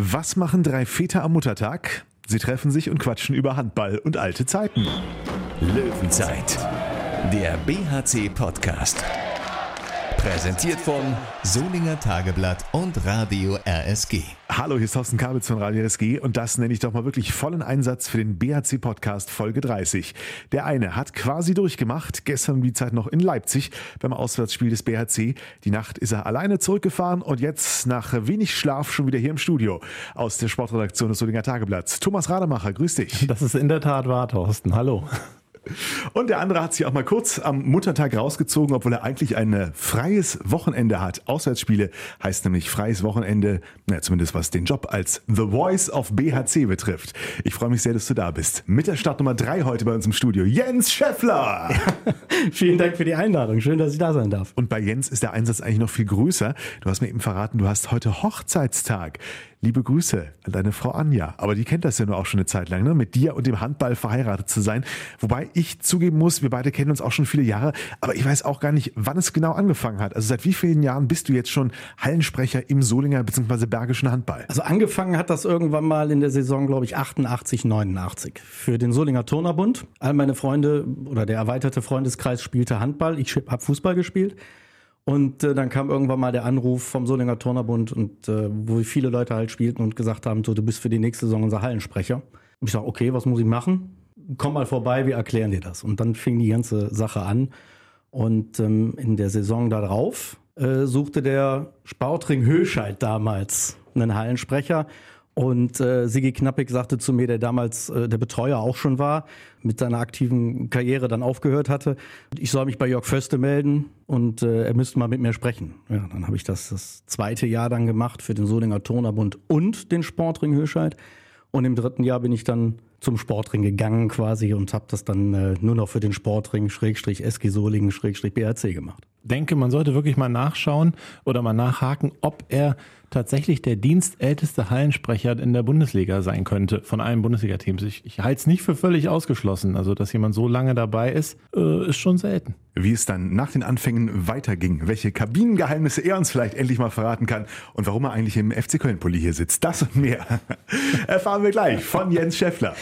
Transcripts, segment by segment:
Was machen drei Väter am Muttertag? Sie treffen sich und quatschen über Handball und alte Zeiten. Löwenzeit, der BHC-Podcast. Präsentiert von Solinger Tageblatt und Radio RSG. Hallo, hier ist Thorsten Kabitz von Radio RSG und das nenne ich doch mal wirklich vollen Einsatz für den BHC Podcast Folge 30. Der eine hat quasi durchgemacht, gestern die Zeit noch in Leipzig beim Auswärtsspiel des BHC. Die Nacht ist er alleine zurückgefahren und jetzt nach wenig Schlaf schon wieder hier im Studio aus der Sportredaktion des Solinger Tageblatts. Thomas Rademacher, grüß dich. Das ist in der Tat wahr, Thorsten. Hallo. Und der andere hat sich auch mal kurz am Muttertag rausgezogen, obwohl er eigentlich ein freies Wochenende hat. Auswärtsspiele heißt nämlich freies Wochenende, na, zumindest was den Job als The Voice of BHC betrifft. Ich freue mich sehr, dass du da bist. Mit der Startnummer drei heute bei uns im Studio, Jens Scheffler. Ja, vielen Dank für die Einladung. Schön, dass ich da sein darf. Und bei Jens ist der Einsatz eigentlich noch viel größer. Du hast mir eben verraten, du hast heute Hochzeitstag. Liebe Grüße an deine Frau Anja. Aber die kennt das ja nur auch schon eine Zeit lang, ne? mit dir und dem Handball verheiratet zu sein. Wobei ich zugeben muss, wir beide kennen uns auch schon viele Jahre, aber ich weiß auch gar nicht, wann es genau angefangen hat. Also seit wie vielen Jahren bist du jetzt schon Hallensprecher im Solinger bzw. Bergischen Handball? Also angefangen hat das irgendwann mal in der Saison, glaube ich, 88, 89 für den Solinger Turnerbund. All meine Freunde oder der erweiterte Freundeskreis spielte Handball. Ich habe Fußball gespielt. Und äh, dann kam irgendwann mal der Anruf vom Solinger Turnerbund und äh, wo viele Leute halt spielten und gesagt haben, so, du bist für die nächste Saison unser Hallensprecher. Und ich sage, okay, was muss ich machen? Komm mal vorbei, wir erklären dir das. Und dann fing die ganze Sache an. Und ähm, in der Saison darauf äh, suchte der Sportring Höscheid damals einen Hallensprecher. Und äh, Sigi Knappig sagte zu mir, der damals äh, der Betreuer auch schon war, mit seiner aktiven Karriere dann aufgehört hatte, ich soll mich bei Jörg Föste melden und äh, er müsste mal mit mir sprechen. Ja, dann habe ich das das zweite Jahr dann gemacht für den Solinger Turnerbund und den Sportring Höscheid. Und im dritten Jahr bin ich dann zum Sportring gegangen quasi und habe das dann äh, nur noch für den Sportring Schrägstrich SG Solingen Schrägstrich BRC gemacht. Denke, man sollte wirklich mal nachschauen oder mal nachhaken, ob er tatsächlich der dienstälteste Hallensprecher in der Bundesliga sein könnte von allen Bundesliga-Teams. Ich, ich halte es nicht für völlig ausgeschlossen. Also, dass jemand so lange dabei ist, äh, ist schon selten. Wie es dann nach den Anfängen weiterging, welche Kabinengeheimnisse er uns vielleicht endlich mal verraten kann und warum er eigentlich im FC Köln-Pulli hier sitzt. Das und mehr erfahren wir gleich von Jens Schäffler.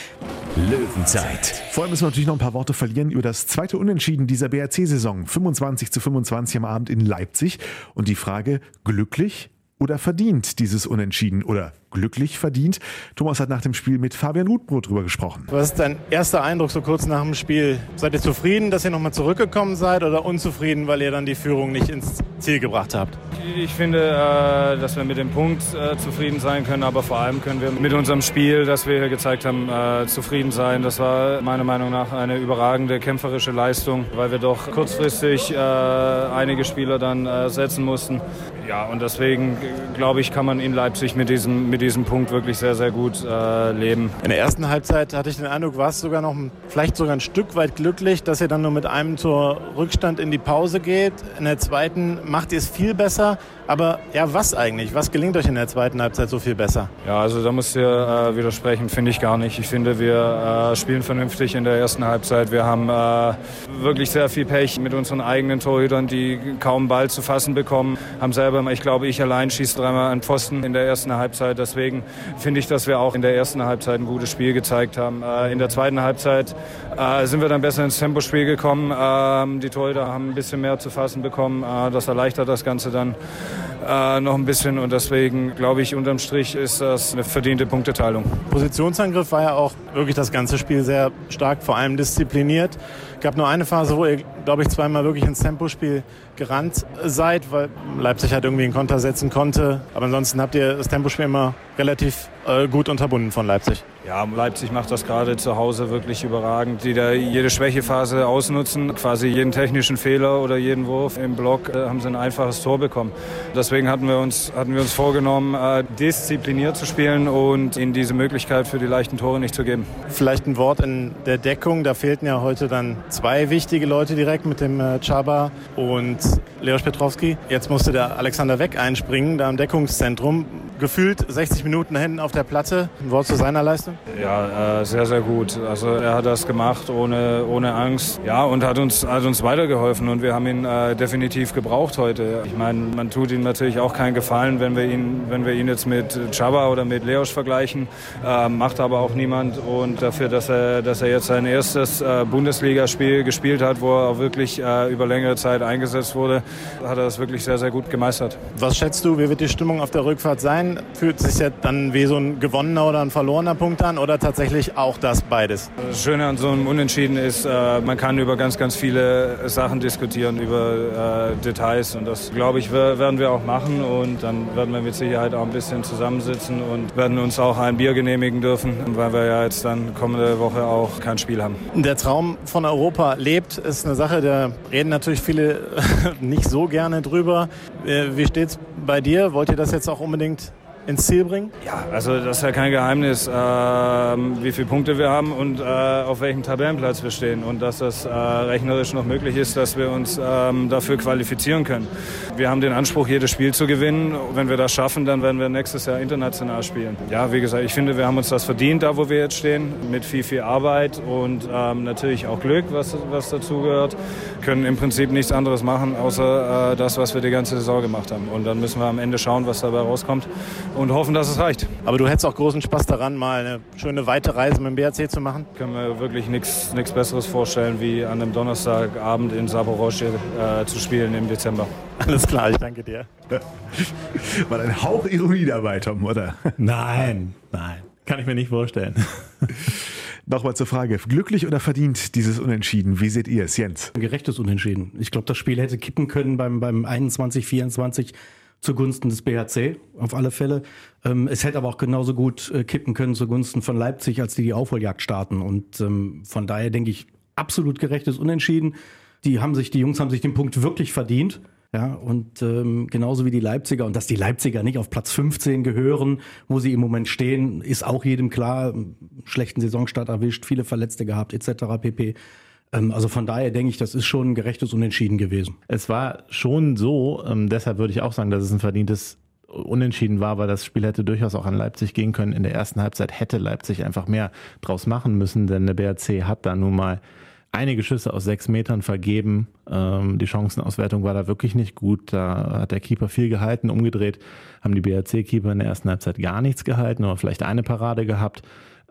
Löwenzeit. Vorher müssen wir natürlich noch ein paar Worte verlieren über das zweite Unentschieden dieser BRC-Saison. 25 zu 25 am Abend in Leipzig. Und die Frage, glücklich oder verdient dieses Unentschieden oder glücklich verdient. Thomas hat nach dem Spiel mit Fabian Utbrot drüber gesprochen. Was ist dein erster Eindruck so kurz nach dem Spiel? Seid ihr zufrieden, dass ihr nochmal zurückgekommen seid oder unzufrieden, weil ihr dann die Führung nicht ins Ziel gebracht habt? Ich finde, äh, dass wir mit dem Punkt äh, zufrieden sein können, aber vor allem können wir mit unserem Spiel, das wir hier gezeigt haben, äh, zufrieden sein. Das war meiner Meinung nach eine überragende kämpferische Leistung, weil wir doch kurzfristig einige Spieler dann setzen mussten. Ja, und deswegen glaube ich, kann man in Leipzig mit diesem, mit diesem Punkt wirklich sehr, sehr gut äh, leben. In der ersten Halbzeit hatte ich den Eindruck, war es sogar noch vielleicht sogar ein Stück weit glücklich, dass ihr dann nur mit einem zur Rückstand in die Pause geht. In der zweiten macht ihr es viel besser. Aber ja, was eigentlich? Was gelingt euch in der zweiten Halbzeit so viel besser? Ja, also da muss ich äh, widersprechen, finde ich gar nicht. Ich finde, wir äh, spielen vernünftig in der ersten Halbzeit. Wir haben äh, wirklich sehr viel Pech mit unseren eigenen Torhütern, die kaum Ball zu fassen bekommen. Haben selber, ich glaube, ich allein schieße dreimal an Pfosten in der ersten Halbzeit. Deswegen finde ich, dass wir auch in der ersten Halbzeit ein gutes Spiel gezeigt haben. Äh, in der zweiten Halbzeit äh, sind wir dann besser ins Tempospiel gekommen. Ähm, die Torhüter haben ein bisschen mehr zu fassen bekommen. Äh, das erleichtert das Ganze dann äh, noch ein bisschen und deswegen glaube ich, unterm Strich ist das eine verdiente Punkteteilung. Positionsangriff war ja auch wirklich das ganze Spiel sehr stark, vor allem diszipliniert. Es gab nur eine Phase, wo ihr, glaube ich, zweimal wirklich ins Tempospiel gerannt seid, weil Leipzig halt irgendwie einen Konter setzen konnte. Aber ansonsten habt ihr das Tempospiel immer relativ äh, gut unterbunden von Leipzig. Ja, Leipzig macht das gerade zu Hause wirklich überragend, die da jede Schwächephase ausnutzen. Quasi jeden technischen Fehler oder jeden Wurf im Block äh, haben sie ein einfaches Tor bekommen. Deswegen hatten wir uns, hatten wir uns vorgenommen, äh, diszipliniert zu spielen und ihnen diese Möglichkeit für die leichten Tore nicht zu geben. Vielleicht ein Wort in der Deckung. Da fehlten ja heute dann zwei wichtige Leute direkt mit dem äh, Chaba und Leos Petrowski. Jetzt musste der Alexander Weck einspringen, da im Deckungszentrum. Gefühlt 60 Minuten hinten auf der Platte. Ein Wort zu seiner Leistung? Ja, äh, sehr, sehr gut. Also er hat das gemacht ohne, ohne Angst. Ja, und hat uns, hat uns weitergeholfen und wir haben ihn äh, definitiv gebraucht heute. Ich meine, man tut ihm natürlich auch keinen Gefallen, wenn wir ihn, wenn wir ihn jetzt mit Chaba oder mit Leosch vergleichen. Äh, macht aber auch niemand und dafür, dass er, dass er jetzt sein erstes äh, Bundesligaspiel gespielt hat, wo er auch wirklich äh, über längere Zeit eingesetzt wurde, hat er das wirklich sehr, sehr gut gemeistert. Was schätzt du, wie wird die Stimmung auf der Rückfahrt sein? Fühlt sich ja dann wie so ein gewonnener oder ein verlorener Punkt an oder tatsächlich auch das beides? Das Schöne an so einem Unentschieden ist, äh, man kann über ganz, ganz viele Sachen diskutieren, über äh, Details und das, glaube ich, werden wir auch machen und dann werden wir mit Sicherheit auch ein bisschen zusammensitzen und werden uns auch ein Bier genehmigen dürfen, weil wir ja jetzt dann kommende Woche auch kein Spiel haben. Der Traum von Europa lebt, ist eine Sache, da reden natürlich viele nicht so gerne drüber. Äh, wie steht's bei dir? Wollt ihr das jetzt auch unbedingt ins Ziel bringen? Ja, also das ist ja kein Geheimnis, äh, wie viele Punkte wir haben und äh, auf welchem Tabellenplatz wir stehen und dass das äh, rechnerisch noch möglich ist, dass wir uns ähm, dafür qualifizieren können. Wir haben den Anspruch, jedes Spiel zu gewinnen. Wenn wir das schaffen, dann werden wir nächstes Jahr international spielen. Ja, wie gesagt, ich finde, wir haben uns das verdient, da wo wir jetzt stehen, mit viel, viel Arbeit und ähm, natürlich auch Glück, was, was dazu gehört. Können im Prinzip nichts anderes machen, außer äh, das, was wir die ganze Saison gemacht haben. Und dann müssen wir am Ende schauen, was dabei rauskommt und hoffen, dass es reicht. Aber du hättest auch großen Spaß daran, mal eine schöne weite Reise mit dem BRC zu machen? Ich kann mir wirklich nichts Besseres vorstellen, wie an einem Donnerstagabend in Saporosche äh, zu spielen im Dezember. Alles klar, ich danke dir. War ein Hauch Ironie dabei, Tom, oder? Nein, nein. Kann ich mir nicht vorstellen. Nochmal zur Frage, glücklich oder verdient dieses Unentschieden? Wie seht ihr es, Jens? Ein gerechtes Unentschieden. Ich glaube, das Spiel hätte kippen können beim, beim 21, 24 zugunsten des BHC, auf alle Fälle. Ähm, es hätte aber auch genauso gut äh, kippen können zugunsten von Leipzig, als die die Aufholjagd starten. Und ähm, von daher denke ich, absolut gerechtes Unentschieden. Die haben sich, die Jungs haben sich den Punkt wirklich verdient. Ja, und ähm, genauso wie die Leipziger. Und dass die Leipziger nicht auf Platz 15 gehören, wo sie im Moment stehen, ist auch jedem klar. Schlechten Saisonstart erwischt, viele Verletzte gehabt, etc. pp. Ähm, also von daher denke ich, das ist schon ein gerechtes Unentschieden gewesen. Es war schon so, ähm, deshalb würde ich auch sagen, dass es ein verdientes Unentschieden war, weil das Spiel hätte durchaus auch an Leipzig gehen können. In der ersten Halbzeit hätte Leipzig einfach mehr draus machen müssen, denn der BRC hat da nun mal einige Schüsse aus sechs Metern vergeben. Ähm, die Chancenauswertung war da wirklich nicht gut. Da hat der Keeper viel gehalten. Umgedreht haben die BRC-Keeper in der ersten Halbzeit gar nichts gehalten oder vielleicht eine Parade gehabt.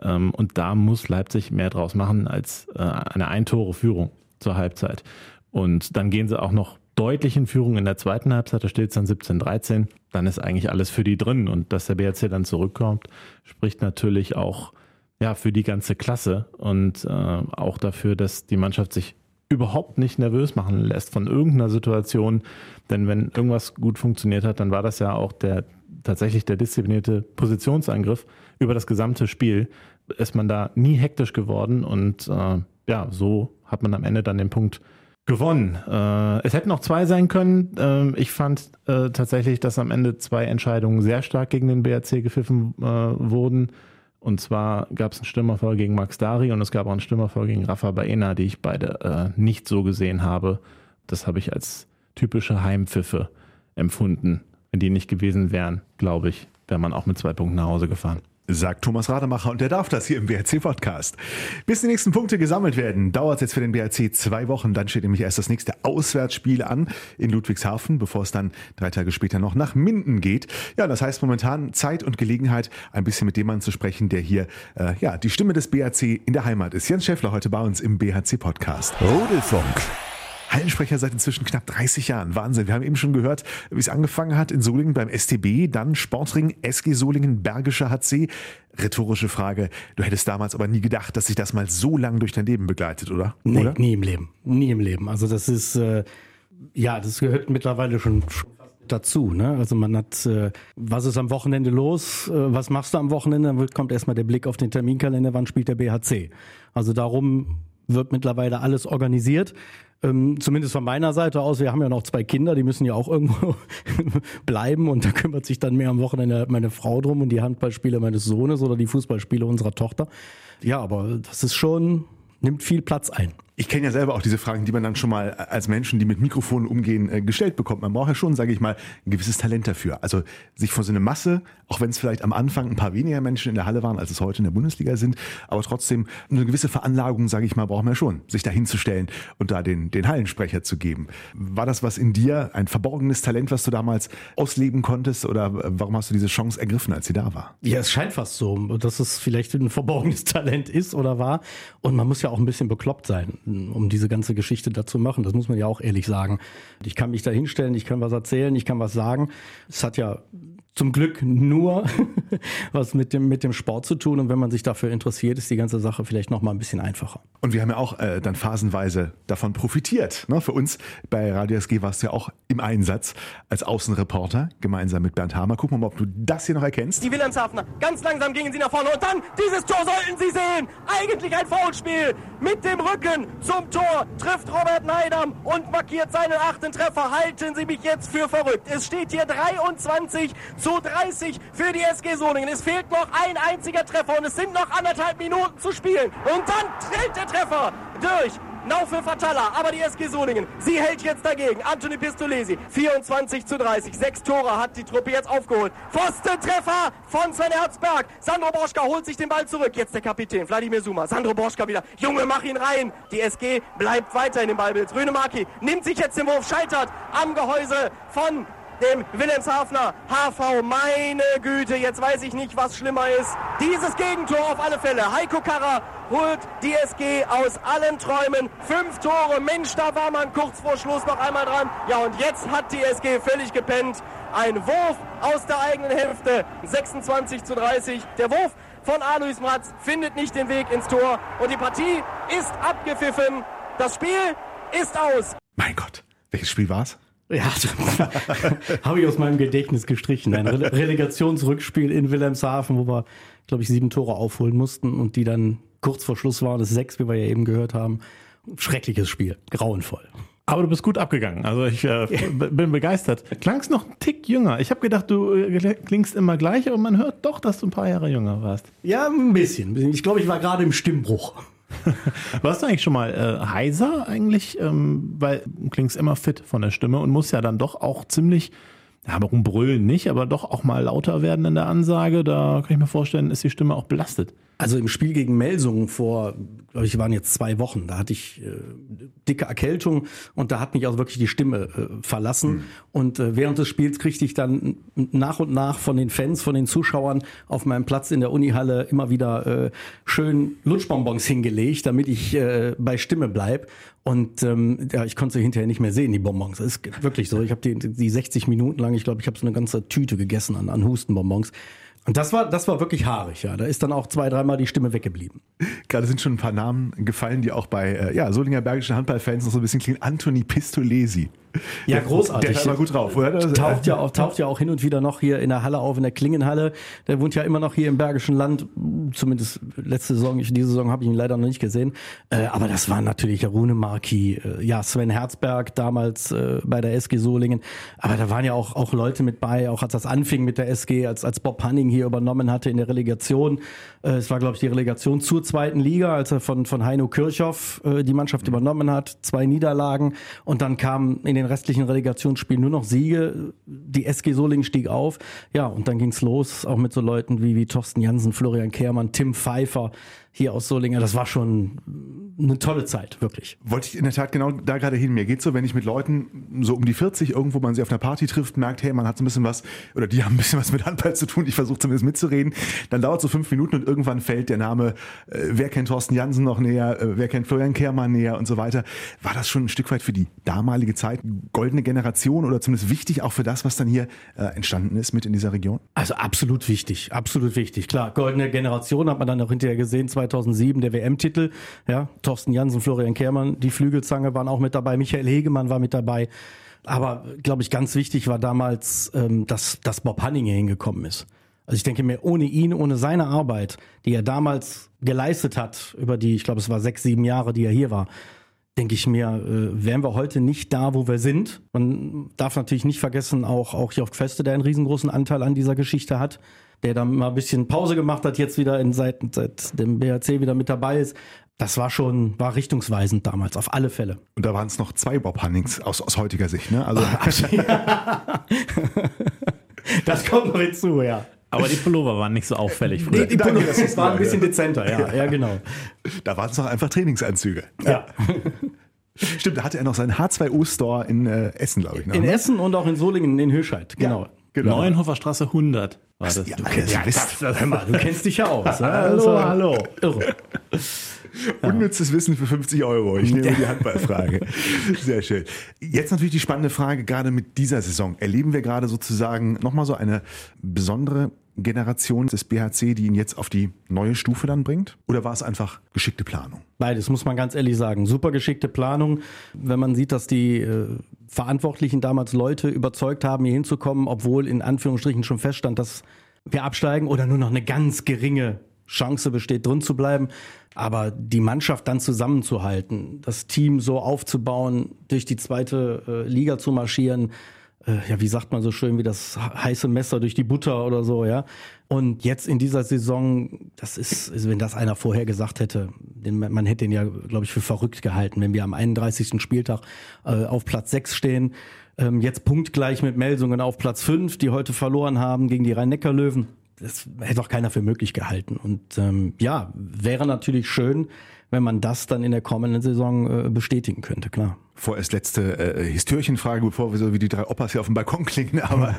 Ähm, und da muss Leipzig mehr draus machen als äh, eine Eintore-Führung zur Halbzeit. Und dann gehen sie auch noch deutlich in Führung in der zweiten Halbzeit, da steht es dann 17-13, dann ist eigentlich alles für die drin. Und dass der BRC dann zurückkommt, spricht natürlich auch ja, für die ganze Klasse und äh, auch dafür, dass die Mannschaft sich überhaupt nicht nervös machen lässt von irgendeiner Situation. Denn wenn irgendwas gut funktioniert hat, dann war das ja auch der tatsächlich der disziplinierte Positionsangriff über das gesamte Spiel. Ist man da nie hektisch geworden und äh, ja, so hat man am Ende dann den Punkt gewonnen. Äh, es hätten noch zwei sein können. Äh, ich fand äh, tatsächlich, dass am Ende zwei Entscheidungen sehr stark gegen den BRC gepfiffen äh, wurden. Und zwar gab es einen Stürmerfall gegen Max Dari und es gab auch einen Stürmerfall gegen Rafa Baena, die ich beide äh, nicht so gesehen habe. Das habe ich als typische Heimpfiffe empfunden. Wenn die nicht gewesen wären, glaube ich, wäre man auch mit zwei Punkten nach Hause gefahren sagt Thomas Rademacher und der darf das hier im BRC-Podcast. Bis die nächsten Punkte gesammelt werden, dauert es jetzt für den BRC zwei Wochen. Dann steht nämlich erst das nächste Auswärtsspiel an in Ludwigshafen, bevor es dann drei Tage später noch nach Minden geht. Ja, das heißt momentan Zeit und Gelegenheit, ein bisschen mit dem Mann zu sprechen, der hier äh, ja die Stimme des BRC in der Heimat ist. Jens Schäffler heute bei uns im BHC-Podcast. Rudelfunk. Hallensprecher seit inzwischen knapp 30 Jahren. Wahnsinn. Wir haben eben schon gehört, wie es angefangen hat in Solingen beim STB, dann Sportring, SG Solingen, Bergischer HC. Rhetorische Frage. Du hättest damals aber nie gedacht, dass sich das mal so lang durch dein Leben begleitet, oder? Nee, oder? nie im Leben. Nie im Leben. Also das ist, äh, ja, das gehört mittlerweile schon dazu. Ne? Also man hat, äh, was ist am Wochenende los? Äh, was machst du am Wochenende? Dann kommt erstmal der Blick auf den Terminkalender, wann spielt der BHC. Also darum wird mittlerweile alles organisiert. Ähm, zumindest von meiner Seite aus. Wir haben ja noch zwei Kinder, die müssen ja auch irgendwo bleiben und da kümmert sich dann mehr am Wochenende meine Frau drum und die Handballspiele meines Sohnes oder die Fußballspiele unserer Tochter. Ja, aber das ist schon, nimmt viel Platz ein. Ich kenne ja selber auch diese Fragen, die man dann schon mal als Menschen, die mit Mikrofonen umgehen, äh, gestellt bekommt. Man braucht ja schon, sage ich mal, ein gewisses Talent dafür. Also sich vor so eine Masse, auch wenn es vielleicht am Anfang ein paar weniger Menschen in der Halle waren, als es heute in der Bundesliga sind, aber trotzdem eine gewisse Veranlagung, sage ich mal, braucht man schon, sich da hinzustellen und da den, den Hallensprecher zu geben. War das was in dir, ein verborgenes Talent, was du damals ausleben konntest oder warum hast du diese Chance ergriffen, als sie da war? Ja, es scheint fast so, dass es vielleicht ein verborgenes Talent ist oder war. Und man muss ja auch ein bisschen bekloppt sein, um diese ganze Geschichte dazu machen. Das muss man ja auch ehrlich sagen. Ich kann mich da hinstellen, ich kann was erzählen, ich kann was sagen. Es hat ja zum Glück nur was mit dem, mit dem Sport zu tun. Und wenn man sich dafür interessiert, ist die ganze Sache vielleicht noch mal ein bisschen einfacher. Und wir haben ja auch äh, dann phasenweise davon profitiert. Ne? Für uns bei Radio SG warst du ja auch im Einsatz als Außenreporter gemeinsam mit Bernd Hamer. Gucken wir mal, ob du das hier noch erkennst. Die Wilhelmshafener, ganz langsam gingen sie nach vorne und dann dieses Tor sollten sie sehen. Eigentlich ein Foulspiel. Mit dem Rücken zum Tor trifft Robert Neidam und markiert seinen achten Treffer. Halten Sie mich jetzt für verrückt. Es steht hier 23 zu 30 für die SG Solingen. Es fehlt noch ein einziger Treffer und es sind noch anderthalb Minuten zu spielen. Und dann trillt der Treffer durch. Naufe Fatala, aber die SG Solingen, sie hält jetzt dagegen. Anthony Pistolesi, 24 zu 30. Sechs Tore hat die Truppe jetzt aufgeholt. Pfostentreffer von Sven Herzberg. Sandro Borschka holt sich den Ball zurück. Jetzt der Kapitän, Wladimir Suma. Sandro Borschka wieder. Junge, mach ihn rein. Die SG bleibt weiter in dem Ballbild. Rüne Marki nimmt sich jetzt den Wurf, scheitert am Gehäuse von dem Wilhelmshavener HV. Meine Güte, jetzt weiß ich nicht, was schlimmer ist. Dieses Gegentor auf alle Fälle. Heiko Karrer holt die SG aus allen Träumen. Fünf Tore. Mensch, da war man kurz vor Schluss noch einmal dran. Ja, und jetzt hat die SG völlig gepennt. Ein Wurf aus der eigenen Hälfte. 26 zu 30. Der Wurf von Alois Mratz findet nicht den Weg ins Tor. Und die Partie ist abgepfiffen. Das Spiel ist aus. Mein Gott, welches Spiel war's? Ja, habe ich aus meinem Gedächtnis gestrichen. Ein Rele Relegationsrückspiel in Wilhelmshaven, wo wir, glaube ich, sieben Tore aufholen mussten und die dann kurz vor Schluss waren, das sechs, wie wir ja eben gehört haben. Schreckliches Spiel, grauenvoll. Aber du bist gut abgegangen. Also ich äh, bin begeistert. Klangst noch einen Tick jünger. Ich habe gedacht, du äh, klingst immer gleich, aber man hört doch, dass du ein paar Jahre jünger warst. Ja, ein bisschen. Ich glaube, ich war gerade im Stimmbruch. Warst du eigentlich schon mal äh, heiser eigentlich? Ähm, weil du klingst immer fit von der Stimme und musst ja dann doch auch ziemlich, ja, warum brüllen nicht, aber doch auch mal lauter werden in der Ansage. Da kann ich mir vorstellen, ist die Stimme auch belastet. Also im Spiel gegen Melsungen vor, glaube ich, waren jetzt zwei Wochen, da hatte ich äh, dicke Erkältung und da hat mich also wirklich die Stimme äh, verlassen. Mhm. Und äh, während des Spiels kriegte ich dann nach und nach von den Fans, von den Zuschauern auf meinem Platz in der Unihalle immer wieder äh, schön Lutschbonbons hingelegt, damit ich äh, bei Stimme bleib. Und ähm, ja, ich konnte sie hinterher nicht mehr sehen, die Bonbons. Das ist wirklich so. Ich habe die, die 60 Minuten lang, ich glaube, ich habe so eine ganze Tüte gegessen an, an Hustenbonbons. Und das war, das war wirklich haarig, ja. Da ist dann auch zwei, dreimal die Stimme weggeblieben. Gerade sind schon ein paar Namen gefallen, die auch bei äh, ja, Solinger Bergischen Handballfans noch so ein bisschen klingen. Anthony Pistolesi. Ja, großartig. Der ist aber gut drauf, oder? Taucht ja, auch, taucht ja auch hin und wieder noch hier in der Halle auf, in der Klingenhalle. Der wohnt ja immer noch hier im Bergischen Land. Zumindest letzte Saison, ich, diese Saison habe ich ihn leider noch nicht gesehen. Äh, aber das war natürlich Rune Marki, äh, ja, Sven Herzberg damals äh, bei der SG Solingen. Aber da waren ja auch, auch Leute mit bei, auch als das anfing mit der SG, als, als Bob Hanning hier übernommen hatte in der Relegation. Es war, glaube ich, die Relegation zur zweiten Liga, als er von, von Heino Kirchhoff die Mannschaft übernommen hat. Zwei Niederlagen. Und dann kam in den restlichen Relegationsspielen nur noch Siege. Die SG Solingen stieg auf. Ja, und dann ging's los, auch mit so Leuten wie, wie Thorsten Jansen, Florian Kehrmann, Tim Pfeiffer hier aus Solingen. Das war schon eine tolle Zeit, wirklich. Wollte ich in der Tat genau da gerade hin. Mir geht so, wenn ich mit Leuten so um die 40 irgendwo man sie auf einer Party trifft, merkt, hey, man hat so ein bisschen was, oder die haben ein bisschen was mit Handball zu tun, ich versuche zumindest mitzureden, dann dauert so fünf Minuten und irgendwann fällt der Name, äh, wer kennt Thorsten Jansen noch näher, äh, wer kennt Florian Kehrmann näher und so weiter. War das schon ein Stück weit für die damalige Zeit goldene Generation oder zumindest wichtig auch für das, was dann hier äh, entstanden ist mit in dieser Region? Also absolut wichtig, absolut wichtig. Klar, goldene Generation hat man dann auch hinterher gesehen, 2007 der WM-Titel, ja, Thorsten Jansen, Florian Kehrmann, die Flügelzange waren auch mit dabei, Michael Hegemann war mit dabei. Aber glaube ich, ganz wichtig war damals, ähm, dass, dass Bob Hanning hier hingekommen ist. Also ich denke mir, ohne ihn, ohne seine Arbeit, die er damals geleistet hat, über die, ich glaube, es war sechs, sieben Jahre, die er hier war, denke ich mir, äh, wären wir heute nicht da, wo wir sind. Man darf natürlich nicht vergessen, auch, auch Jocht Feste, der einen riesengroßen Anteil an dieser Geschichte hat. Der dann mal ein bisschen Pause gemacht hat, jetzt wieder in, seit, seit dem BHC wieder mit dabei ist. Das war schon, war richtungsweisend damals, auf alle Fälle. Und da waren es noch zwei Bob Hunnings aus, aus heutiger Sicht, ne? Also das kommt noch hinzu, ja. Aber die Pullover waren nicht so auffällig früher. Nee, die Danke, Pullover das ist waren ein bisschen ja. dezenter, ja, ja, genau. da waren es noch einfach Trainingsanzüge. Ja. Stimmt, da hatte er noch seinen H2O-Store in äh, Essen, glaube ich. Noch, In ne? Essen und auch in Solingen in Höscheid, genau. Genau. Neuenhofer Straße 100 war das. Ja, ja, Mist. Hör mal, du kennst dich ja aus. Hallo, Also, hallo. Irre. Unnützes Wissen für 50 Euro. Ich nehme die Handballfrage. Sehr schön. Jetzt natürlich die spannende Frage, gerade mit dieser Saison. Erleben wir gerade sozusagen nochmal so eine besondere Generation des BHC, die ihn jetzt auf die neue Stufe dann bringt? Oder war es einfach geschickte Planung? Beides, muss man ganz ehrlich sagen. Super geschickte Planung. Wenn man sieht, dass die äh, Verantwortlichen damals Leute überzeugt haben, hier hinzukommen, obwohl in Anführungsstrichen schon feststand, dass wir absteigen oder nur noch eine ganz geringe Chance besteht, drin zu bleiben. Aber die Mannschaft dann zusammenzuhalten, das Team so aufzubauen, durch die zweite äh, Liga zu marschieren, ja, wie sagt man so schön, wie das heiße Messer durch die Butter oder so, ja. Und jetzt in dieser Saison, das ist, also wenn das einer vorher gesagt hätte, den, man hätte den ja, glaube ich, für verrückt gehalten, wenn wir am 31. Spieltag äh, auf Platz 6 stehen, ähm, jetzt punktgleich mit Melsungen auf Platz 5, die heute verloren haben gegen die Rhein-Neckar-Löwen. Das hätte auch keiner für möglich gehalten. Und ähm, ja, wäre natürlich schön, wenn man das dann in der kommenden Saison äh, bestätigen könnte, klar. Vorerst letzte äh, Histörchenfrage, bevor wir so wie die drei Opas hier auf dem Balkon klingen. Aber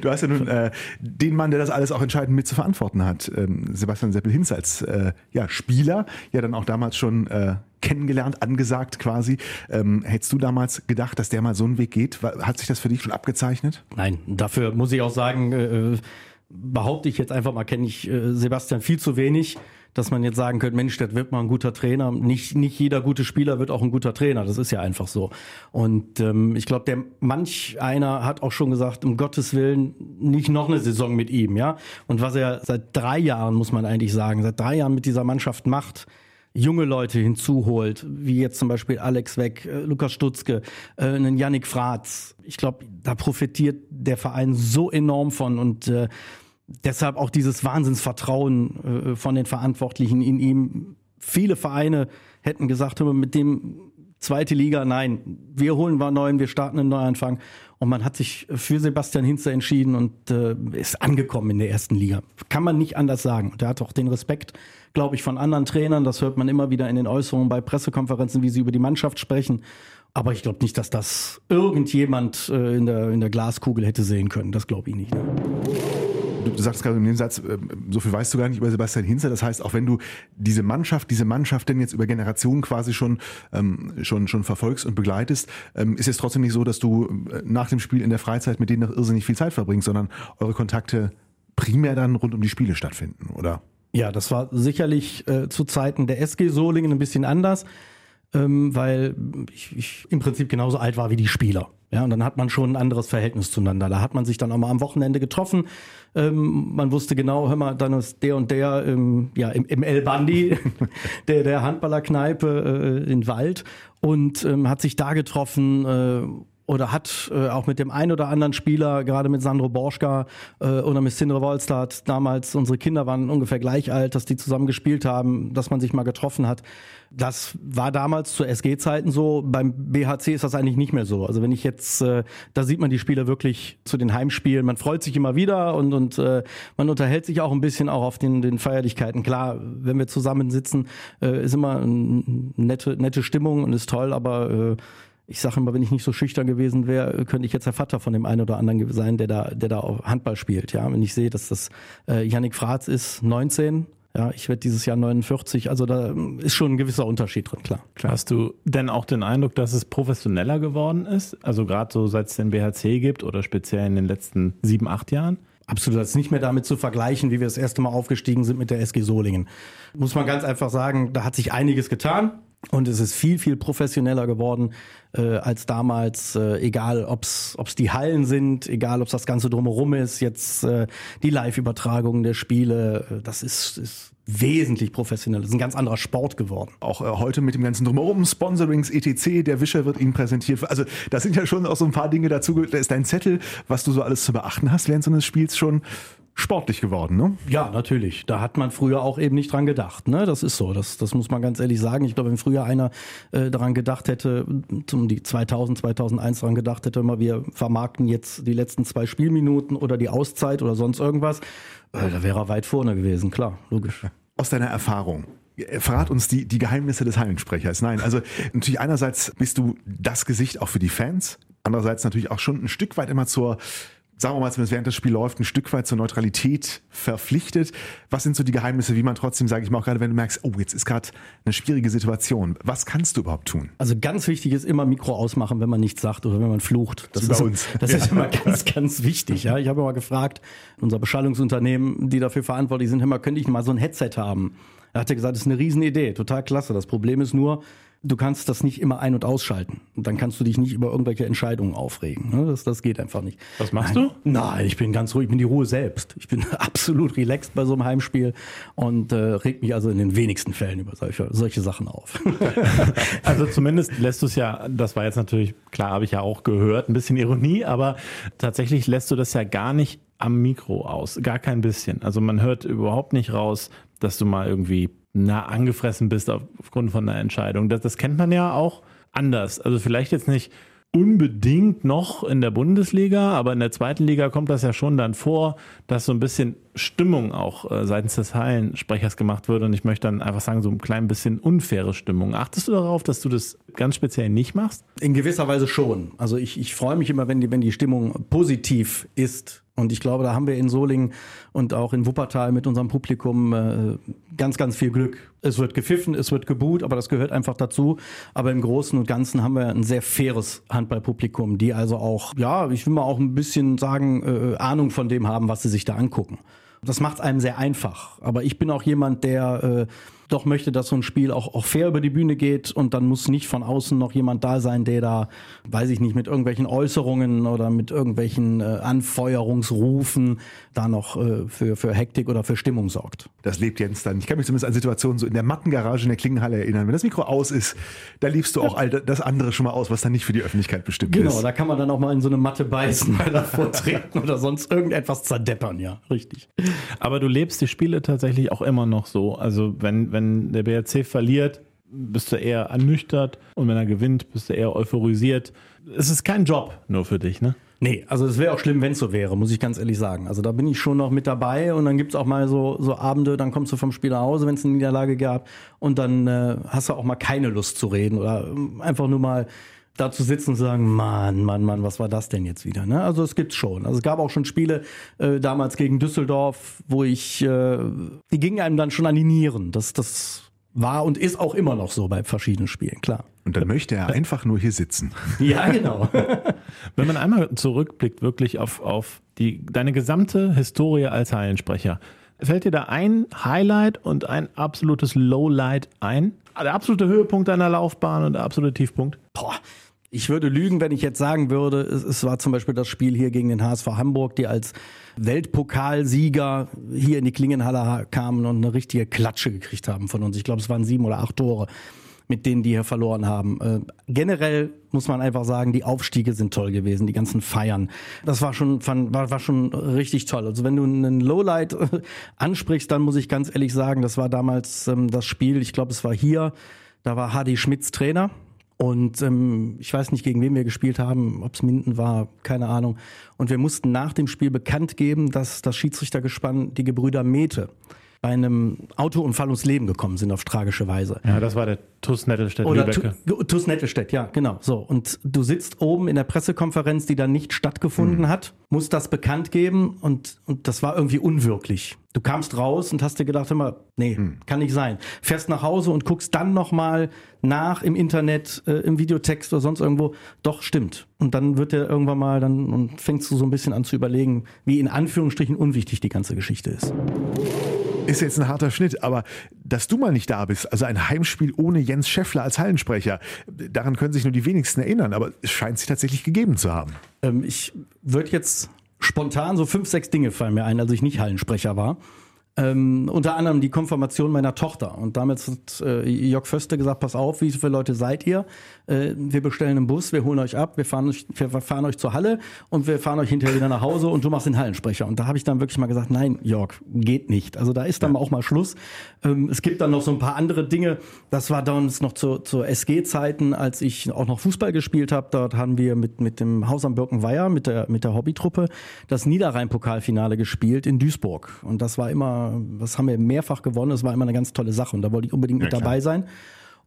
du hast ja nun äh, den Mann, der das alles auch entscheidend mit zu verantworten hat, ähm, Sebastian Seppel-Hinz als äh, ja, Spieler, ja dann auch damals schon äh, kennengelernt, angesagt quasi. Ähm, hättest du damals gedacht, dass der mal so einen Weg geht? Hat sich das für dich schon abgezeichnet? Nein, dafür muss ich auch sagen, äh, behaupte ich jetzt einfach mal, kenne ich äh, Sebastian viel zu wenig, dass man jetzt sagen könnte, Mensch, das wird mal ein guter Trainer. Nicht, nicht jeder gute Spieler wird auch ein guter Trainer. Das ist ja einfach so. Und ähm, ich glaube, der manch einer hat auch schon gesagt, um Gottes Willen, nicht noch eine Saison mit ihm, ja. Und was er seit drei Jahren, muss man eigentlich sagen, seit drei Jahren mit dieser Mannschaft macht, junge Leute hinzuholt, wie jetzt zum Beispiel Alex Weck, äh, Lukas Stutzke, äh, einen Yannick Fratz. Ich glaube, da profitiert der Verein so enorm von und äh, deshalb auch dieses Wahnsinnsvertrauen äh, von den Verantwortlichen in ihm. Viele Vereine hätten gesagt, mit dem zweite Liga, nein, wir holen mal neuen, wir starten einen Neuanfang. Und man hat sich für Sebastian Hinze entschieden und äh, ist angekommen in der ersten Liga. Kann man nicht anders sagen. Und er hat auch den Respekt, glaube ich, von anderen Trainern. Das hört man immer wieder in den Äußerungen bei Pressekonferenzen, wie sie über die Mannschaft sprechen. Aber ich glaube nicht, dass das irgendjemand äh, in, der, in der Glaskugel hätte sehen können. Das glaube ich nicht. Ne? Du, sagst gerade in dem Satz, äh, so viel weißt du gar nicht über Sebastian Hinze. Das heißt, auch wenn du diese Mannschaft, diese Mannschaft denn jetzt über Generationen quasi schon, ähm, schon, schon verfolgst und begleitest, ähm, ist es trotzdem nicht so, dass du äh, nach dem Spiel in der Freizeit mit denen noch irrsinnig viel Zeit verbringst, sondern eure Kontakte primär dann rund um die Spiele stattfinden, oder? Ja, das war sicherlich äh, zu Zeiten der SG Solingen ein bisschen anders, ähm, weil ich, ich im Prinzip genauso alt war wie die Spieler. Ja, und dann hat man schon ein anderes Verhältnis zueinander. Da hat man sich dann auch mal am Wochenende getroffen. Ähm, man wusste genau, hör mal, dann ist der und der ähm, ja, im, im El Bandi, der, der Handballerkneipe äh, in Wald und ähm, hat sich da getroffen. Äh, oder hat äh, auch mit dem einen oder anderen Spieler, gerade mit Sandro Borschka äh, oder mit Sindre Wolstad, damals unsere Kinder waren ungefähr gleich alt, dass die zusammen gespielt haben, dass man sich mal getroffen hat. Das war damals zu SG-Zeiten so. Beim BHC ist das eigentlich nicht mehr so. Also wenn ich jetzt, äh, da sieht man die Spieler wirklich zu den Heimspielen. Man freut sich immer wieder und, und äh, man unterhält sich auch ein bisschen auch auf den, den Feierlichkeiten. Klar, wenn wir zusammensitzen, äh, ist immer eine nette, nette Stimmung und ist toll, aber äh, ich sage immer, wenn ich nicht so schüchtern gewesen wäre, könnte ich jetzt der Vater von dem einen oder anderen sein, der da, der da auch Handball spielt. Ja, wenn ich sehe, dass das äh, Yannick Fratz ist, 19. Ja, ich werde dieses Jahr 49. Also da ist schon ein gewisser Unterschied drin, klar. klar. Hast du denn auch den Eindruck, dass es professioneller geworden ist? Also gerade so seit es den BHC gibt oder speziell in den letzten sieben, acht Jahren? Absolut, das ist nicht mehr damit zu vergleichen, wie wir das erste Mal aufgestiegen sind mit der SG Solingen. Muss man ganz einfach sagen, da hat sich einiges getan. Und es ist viel, viel professioneller geworden äh, als damals, äh, egal ob's ob's die Hallen sind, egal ob's das Ganze drumherum ist, jetzt äh, die Live-Übertragungen der Spiele, äh, das ist, ist wesentlich professioneller. Das ist ein ganz anderer Sport geworden. Auch äh, heute mit dem ganzen Drumherum, Sponsorings, etc., der Wischer wird Ihnen präsentiert. Also da sind ja schon auch so ein paar Dinge dazu. Da ist dein Zettel, was du so alles zu beachten hast während so eines Spiels schon sportlich geworden, ne? Ja, natürlich. Da hat man früher auch eben nicht dran gedacht. Ne? Das ist so. Das, das muss man ganz ehrlich sagen. Ich glaube, wenn früher einer äh, daran gedacht hätte, zum die 2000, 2001 daran gedacht hätte, immer wir vermarkten jetzt die letzten zwei Spielminuten oder die Auszeit oder sonst irgendwas, äh, da wäre er weit vorne gewesen. Klar, logisch. Aus deiner Erfahrung, Verrat uns die, die Geheimnisse des Hallensprechers. Nein, also natürlich einerseits bist du das Gesicht auch für die Fans, andererseits natürlich auch schon ein Stück weit immer zur sagen wir mal, zumindest während das Spiel läuft, ein Stück weit zur Neutralität verpflichtet. Was sind so die Geheimnisse, wie man trotzdem, sage ich mal, auch gerade wenn du merkst, oh, jetzt ist gerade eine schwierige Situation. Was kannst du überhaupt tun? Also ganz wichtig ist immer Mikro ausmachen, wenn man nichts sagt oder wenn man flucht. Das, das ist bei uns. Das ja. ist immer ganz, ganz wichtig. Ja, ich habe mal gefragt, unser Beschallungsunternehmen, die dafür verantwortlich sind, immer könnte ich mal so ein Headset haben. Er hatte gesagt, das ist eine Riesenidee, total klasse. Das Problem ist nur, du kannst das nicht immer ein- und ausschalten. Und dann kannst du dich nicht über irgendwelche Entscheidungen aufregen. Ne? Das, das geht einfach nicht. Was machst Nein. du? Nein, ich bin ganz ruhig, ich bin die Ruhe selbst. Ich bin absolut relaxed bei so einem Heimspiel und äh, reg mich also in den wenigsten Fällen über solche, solche Sachen auf. also zumindest lässt du es ja, das war jetzt natürlich, klar, habe ich ja auch gehört, ein bisschen Ironie, aber tatsächlich lässt du das ja gar nicht am Mikro aus. Gar kein bisschen. Also man hört überhaupt nicht raus, dass du mal irgendwie na, angefressen bist aufgrund von einer Entscheidung. Das, das kennt man ja auch anders. Also vielleicht jetzt nicht unbedingt noch in der Bundesliga, aber in der zweiten Liga kommt das ja schon dann vor, dass so ein bisschen Stimmung auch äh, seitens des Hallensprechers gemacht wird. Und ich möchte dann einfach sagen, so ein klein bisschen unfaire Stimmung. Achtest du darauf, dass du das ganz speziell nicht machst? In gewisser Weise schon. Also ich, ich freue mich immer, wenn die, wenn die Stimmung positiv ist und ich glaube, da haben wir in Solingen und auch in Wuppertal mit unserem Publikum äh, ganz, ganz viel Glück. Es wird gepfiffen, es wird gebuht, aber das gehört einfach dazu. Aber im Großen und Ganzen haben wir ein sehr faires Handballpublikum, die also auch, ja, ich will mal auch ein bisschen sagen, äh, Ahnung von dem haben, was sie sich da angucken. Das macht es einem sehr einfach. Aber ich bin auch jemand, der äh, doch möchte, dass so ein Spiel auch, auch fair über die Bühne geht und dann muss nicht von außen noch jemand da sein, der da, weiß ich nicht, mit irgendwelchen Äußerungen oder mit irgendwelchen äh, Anfeuerungsrufen da noch äh, für, für Hektik oder für Stimmung sorgt. Das lebt Jens dann. Ich kann mich zumindest an Situationen so in der Mattengarage in der Klingenhalle erinnern. Wenn das Mikro aus ist, da liebst du auch all das andere schon mal aus, was dann nicht für die Öffentlichkeit bestimmt genau, ist. Genau, da kann man dann auch mal in so eine Matte beißen, mal davor treten oder sonst irgendetwas zerdeppern, ja, richtig. Aber du lebst die Spiele tatsächlich auch immer noch so. Also wenn, wenn der BRC verliert, bist du eher ernüchtert und wenn er gewinnt, bist du eher euphorisiert. Es ist kein Job nur für dich, ne? Nee, also es wäre auch schlimm, wenn es so wäre, muss ich ganz ehrlich sagen. Also da bin ich schon noch mit dabei und dann gibt's auch mal so, so Abende, dann kommst du vom Spiel nach Hause, wenn es eine Niederlage gab und dann äh, hast du auch mal keine Lust zu reden oder ähm, einfach nur mal da zu sitzen und zu sagen, Mann, Mann, Mann, was war das denn jetzt wieder? Ne? Also es gibt's schon. Also es gab auch schon Spiele äh, damals gegen Düsseldorf, wo ich, äh, die gingen einem dann schon an die Nieren. Das, das war und ist auch immer noch so bei verschiedenen Spielen, klar. Und dann möchte er einfach nur hier sitzen. Ja, genau. Wenn man einmal zurückblickt, wirklich auf, auf die, deine gesamte Historie als Hallensprecher, fällt dir da ein Highlight und ein absolutes Lowlight ein? Der absolute Höhepunkt deiner Laufbahn und der absolute Tiefpunkt? Boah, ich würde lügen, wenn ich jetzt sagen würde, es, es, war zum Beispiel das Spiel hier gegen den HSV Hamburg, die als Weltpokalsieger hier in die Klingenhalle kamen und eine richtige Klatsche gekriegt haben von uns. Ich glaube, es waren sieben oder acht Tore, mit denen die hier verloren haben. Äh, generell muss man einfach sagen, die Aufstiege sind toll gewesen, die ganzen Feiern. Das war schon, war, war schon richtig toll. Also wenn du einen Lowlight ansprichst, dann muss ich ganz ehrlich sagen, das war damals ähm, das Spiel, ich glaube, es war hier, da war Hadi Schmitz Trainer und ähm, ich weiß nicht, gegen wen wir gespielt haben, ob es Minden war, keine Ahnung. Und wir mussten nach dem Spiel bekannt geben, dass das Schiedsrichtergespann die Gebrüder Mete bei einem Autounfall ums Leben gekommen sind auf tragische Weise. Ja, das war der TUS Nettelstedt Oder TUS Nettelstedt, ja, genau. So und du sitzt oben in der Pressekonferenz, die dann nicht stattgefunden mhm. hat, musst das bekannt geben und und das war irgendwie unwirklich. Du kamst raus und hast dir gedacht immer, nee, mhm. kann nicht sein. Fährst nach Hause und guckst dann noch mal nach im Internet, äh, im Videotext oder sonst irgendwo, doch stimmt. Und dann wird der irgendwann mal dann und fängst du so ein bisschen an zu überlegen, wie in Anführungsstrichen unwichtig die ganze Geschichte ist ist jetzt ein harter Schnitt, aber dass du mal nicht da bist, also ein Heimspiel ohne Jens Scheffler als Hallensprecher, daran können sich nur die wenigsten erinnern, aber es scheint sich tatsächlich gegeben zu haben. Ähm, ich würde jetzt spontan so fünf, sechs Dinge fallen mir ein, als ich nicht Hallensprecher war. Ähm, unter anderem die Konfirmation meiner Tochter. Und damals hat äh, Jörg Föste gesagt, pass auf, wie viele Leute seid ihr? Äh, wir bestellen einen Bus, wir holen euch ab, wir fahren euch, wir fahren euch zur Halle und wir fahren euch hinterher wieder nach Hause und du machst den Hallensprecher. Und da habe ich dann wirklich mal gesagt, nein, Jörg, geht nicht. Also da ist dann auch mal Schluss. Ähm, es gibt dann noch so ein paar andere Dinge. Das war damals noch zu, zu SG-Zeiten, als ich auch noch Fußball gespielt habe. Dort haben wir mit, mit dem Haus am Birkenweiher, mit der, mit der Hobbytruppe, das Niederrhein-Pokalfinale gespielt in Duisburg. Und das war immer, das haben wir mehrfach gewonnen. Das war immer eine ganz tolle Sache. Und da wollte ich unbedingt mit klar. dabei sein.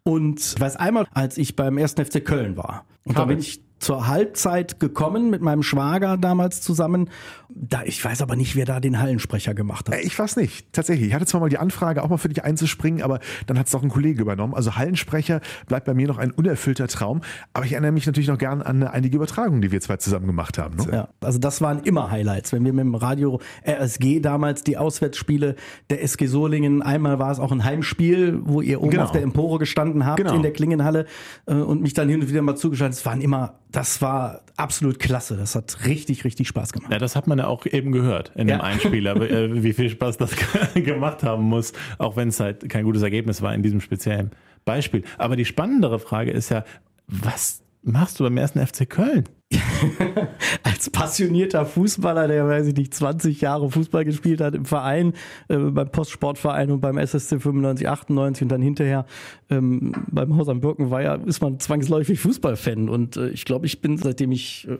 Und ich weiß einmal, als ich beim 1. FC Köln war. Und da bin ich zur Halbzeit gekommen mit meinem Schwager damals zusammen. Da, ich weiß aber nicht, wer da den Hallensprecher gemacht hat. Äh, Ich weiß nicht, tatsächlich. Ich hatte zwar mal die Anfrage, auch mal für dich einzuspringen, aber dann hat es doch ein Kollege übernommen. Also Hallensprecher bleibt bei mir noch ein unerfüllter Traum. Aber ich erinnere mich natürlich noch gern an einige Übertragungen, die wir zwei zusammen gemacht haben. Ne? Ja, also das waren immer Highlights. Wenn wir mit dem Radio RSG damals die Auswärtsspiele der SG Solingen, einmal war es auch ein Heimspiel, wo ihr oben Genau. auf der Empore gestanden habt Genau. in der Klingenhalle äh, und mich dann hin und wieder mal zugeschaltet. Es waren immer, das war absolut klasse. Das hat richtig, richtig Spaß gemacht. Ja, das hat man ja auch eben gehört in dem Ja. Einspieler, äh, wie viel Spaß das gemacht haben muss, auch wenn es halt kein gutes Ergebnis war in diesem speziellen Beispiel. Aber die spannendere Frage ist ja, was machst du beim ersten FC Köln? als passionierter Fußballer, der, weiß ich nicht, 20 Jahre Fußball gespielt hat im Verein, äh, beim Postsportverein und beim SSC 95, 98 und dann hinterher ähm, beim Haus am Birkenweiher, ist man zwangsläufig Fußballfan. Und äh, ich glaube, ich bin, seitdem ich äh,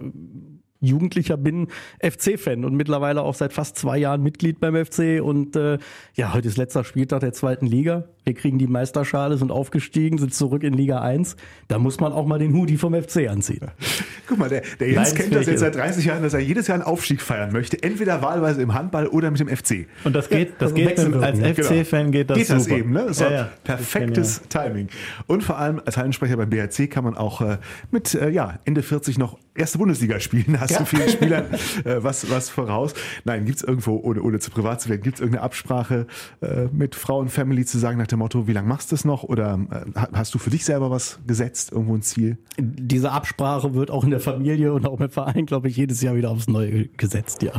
Jugendlicher bin, FC-Fan und mittlerweile auch seit fast zwei Jahren Mitglied beim FC. Und äh, ja, heute ist letzter Spieltag der zweiten Liga. Wir kriegen die Meisterschale, sind aufgestiegen, sind zurück in Liga 1. Da muss man auch mal den Hoodie vom FC anziehen. Guck mal, der, der Jens kennt das jetzt seit 30 Jahren, dass er jedes Jahr einen Aufstieg feiern möchte. Entweder wahlweise im Handball oder mit dem FC. Und das geht, das also geht mit, als. FC-Fan geht das Geht das super. eben, ne? Das ja, war ja. perfektes Timing. Und vor allem als Hallensprecher beim BRC kann man auch äh, mit äh, ja, Ende 40 noch erste Bundesliga spielen. Hast du vielen Spielern äh, was, was voraus? Nein, gibt es irgendwo, ohne, ohne zu privat zu werden, gibt es irgendeine Absprache äh, mit Frau und Family zu sagen nach dem Motto, wie lange machst du es noch? Oder äh, hast du für dich selber was gesetzt, irgendwo ein Ziel? Diese Absprache wird auch in der Familie und auch im Verein, glaube ich, jedes Jahr wieder aufs Neue gesetzt, ja.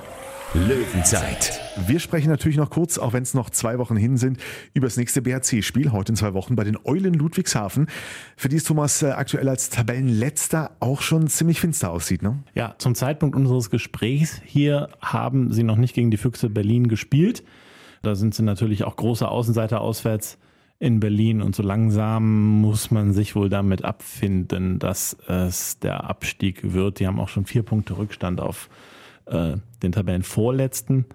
Löwenzeit. Wir sprechen natürlich noch kurz, auch wenn es noch zwei Wochen hin sind, über das nächste BHC-Spiel heute in zwei Wochen bei den Eulen Ludwigshafen, für die es Thomas äh, aktuell als Tabellenletzter auch schon ziemlich finster aussieht. Ne? Ja, zum Zeitpunkt unseres Gesprächs hier haben sie noch nicht gegen die Füchse Berlin gespielt. Da sind sie natürlich auch große Außenseiter auswärts in Berlin und so langsam muss man sich wohl damit abfinden, dass es der Abstieg wird. Die haben auch schon vier Punkte Rückstand auf äh, den Tabellenvorletzten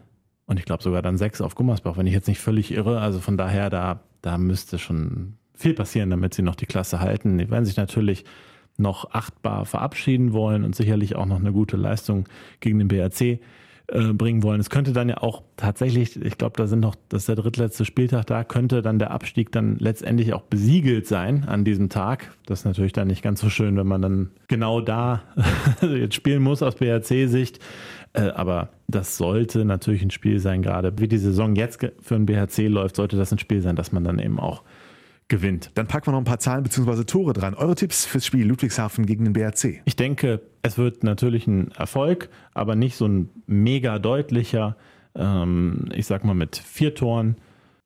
und ich glaube sogar dann sechs auf Gummersbach, wenn ich jetzt nicht völlig irre. Also von daher, da, da müsste schon viel passieren, damit sie noch die Klasse halten. Die werden sich natürlich noch achtbar verabschieden wollen und sicherlich auch noch eine gute Leistung gegen den BRC äh, bringen wollen. Es könnte dann ja auch tatsächlich, ich glaube, da sind noch, das ist der drittletzte Spieltag, da könnte dann der Abstieg dann letztendlich auch besiegelt sein an diesem Tag. Das ist natürlich dann nicht ganz so schön, wenn man dann genau da jetzt spielen muss aus BRC-Sicht. Äh, aber das sollte natürlich ein Spiel sein, gerade wie die Saison jetzt für den BHC läuft, sollte das ein Spiel sein, dass man dann eben auch gewinnt. Dann packen wir noch ein paar Zahlen bzw. Tore dran. Eure Tipps fürs Spiel Ludwigshafen gegen den BRC. Ich denke, es wird natürlich ein Erfolg, aber nicht so ein mega deutlicher. Ähm, ich sag mal mit vier Toren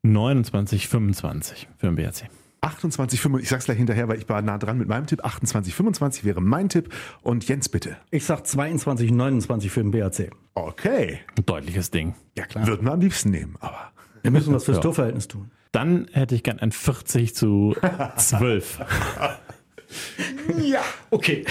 29, 25 für den BRC. 28, 25, ich sag's gleich hinterher, weil ich war nah dran mit meinem Tipp. 28, 25 wäre mein Tipp. Und Jens, bitte. Ich sag 22, 29 für den BAC. Okay. Ein deutliches Ding. Ja, klar. Würden wir am liebsten nehmen, aber. Wir müssen was fürs Ja. Torverhältnis tun. Dann hätte ich gern ein 40 zu 12. Ja. Okay.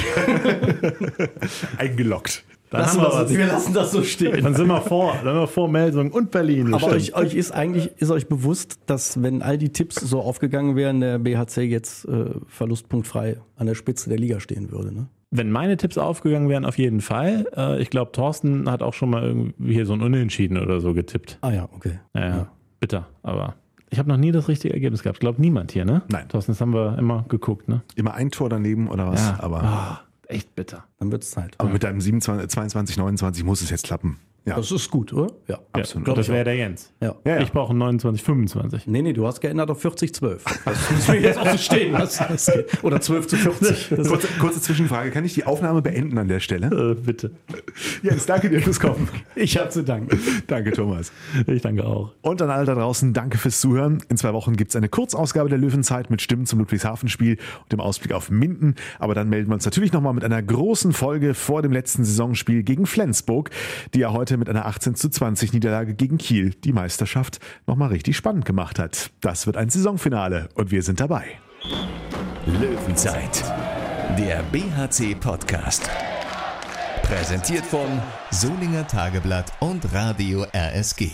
Eingeloggt. Dann, Lassen haben wir wir, was. wir lassen das so stehen. dann sind wir vor, dann sind wir vor Melsung und Berlin. Aber euch, euch ist eigentlich ist euch bewusst, dass wenn all die Tipps so aufgegangen wären, der BHC jetzt äh, verlustpunktfrei an der Spitze der Liga stehen würde. Ne? Wenn meine Tipps aufgegangen wären, auf jeden Fall. Äh, ich glaube, Thorsten hat auch schon mal irgendwie hier so ein Unentschieden oder so getippt. Ah ja, okay. Ja, ja. Bitter. Aber ich habe noch nie das richtige Ergebnis gehabt. Ich glaube, niemand hier, ne? Nein. Thorsten, das haben wir immer geguckt, ne? Immer ein Tor daneben oder was? Aber, Ah, echt bitter. Dann wird's Zeit. aber mit deinem 27, 22, 29 muss es jetzt klappen. Ja. Das ist gut, oder? Ja, Absolut. Und das wäre der Jens. Ja. Ja, ja. Ich brauche einen 29, 25. Nee, nee, du hast geändert auf 40, 12. Das müssen wir jetzt auch so stehen lassen. Oder 12 zu 40. Das Kurze, kurze Zwischenfrage, kann ich die Aufnahme beenden an der Stelle? Äh, bitte. Jens, danke dir fürs Kommen. ich habe zu danken. danke, Thomas. Ich danke auch. Und an alle da draußen, danke fürs Zuhören. In zwei Wochen gibt's eine Kurzausgabe der Löwenzeit mit Stimmen zum Ludwigshafen-Spiel und dem Ausblick auf Minden. Aber dann melden wir uns natürlich nochmal mit einer großen Folge vor dem letzten Saisonspiel gegen Flensburg, die ja heute mit einer 18 zu 20 Niederlage gegen Kiel die Meisterschaft nochmal richtig spannend gemacht hat. Das wird ein Saisonfinale und wir sind dabei. Löwenzeit, der BHC-Podcast. Präsentiert von Solinger Tageblatt und Radio RSG.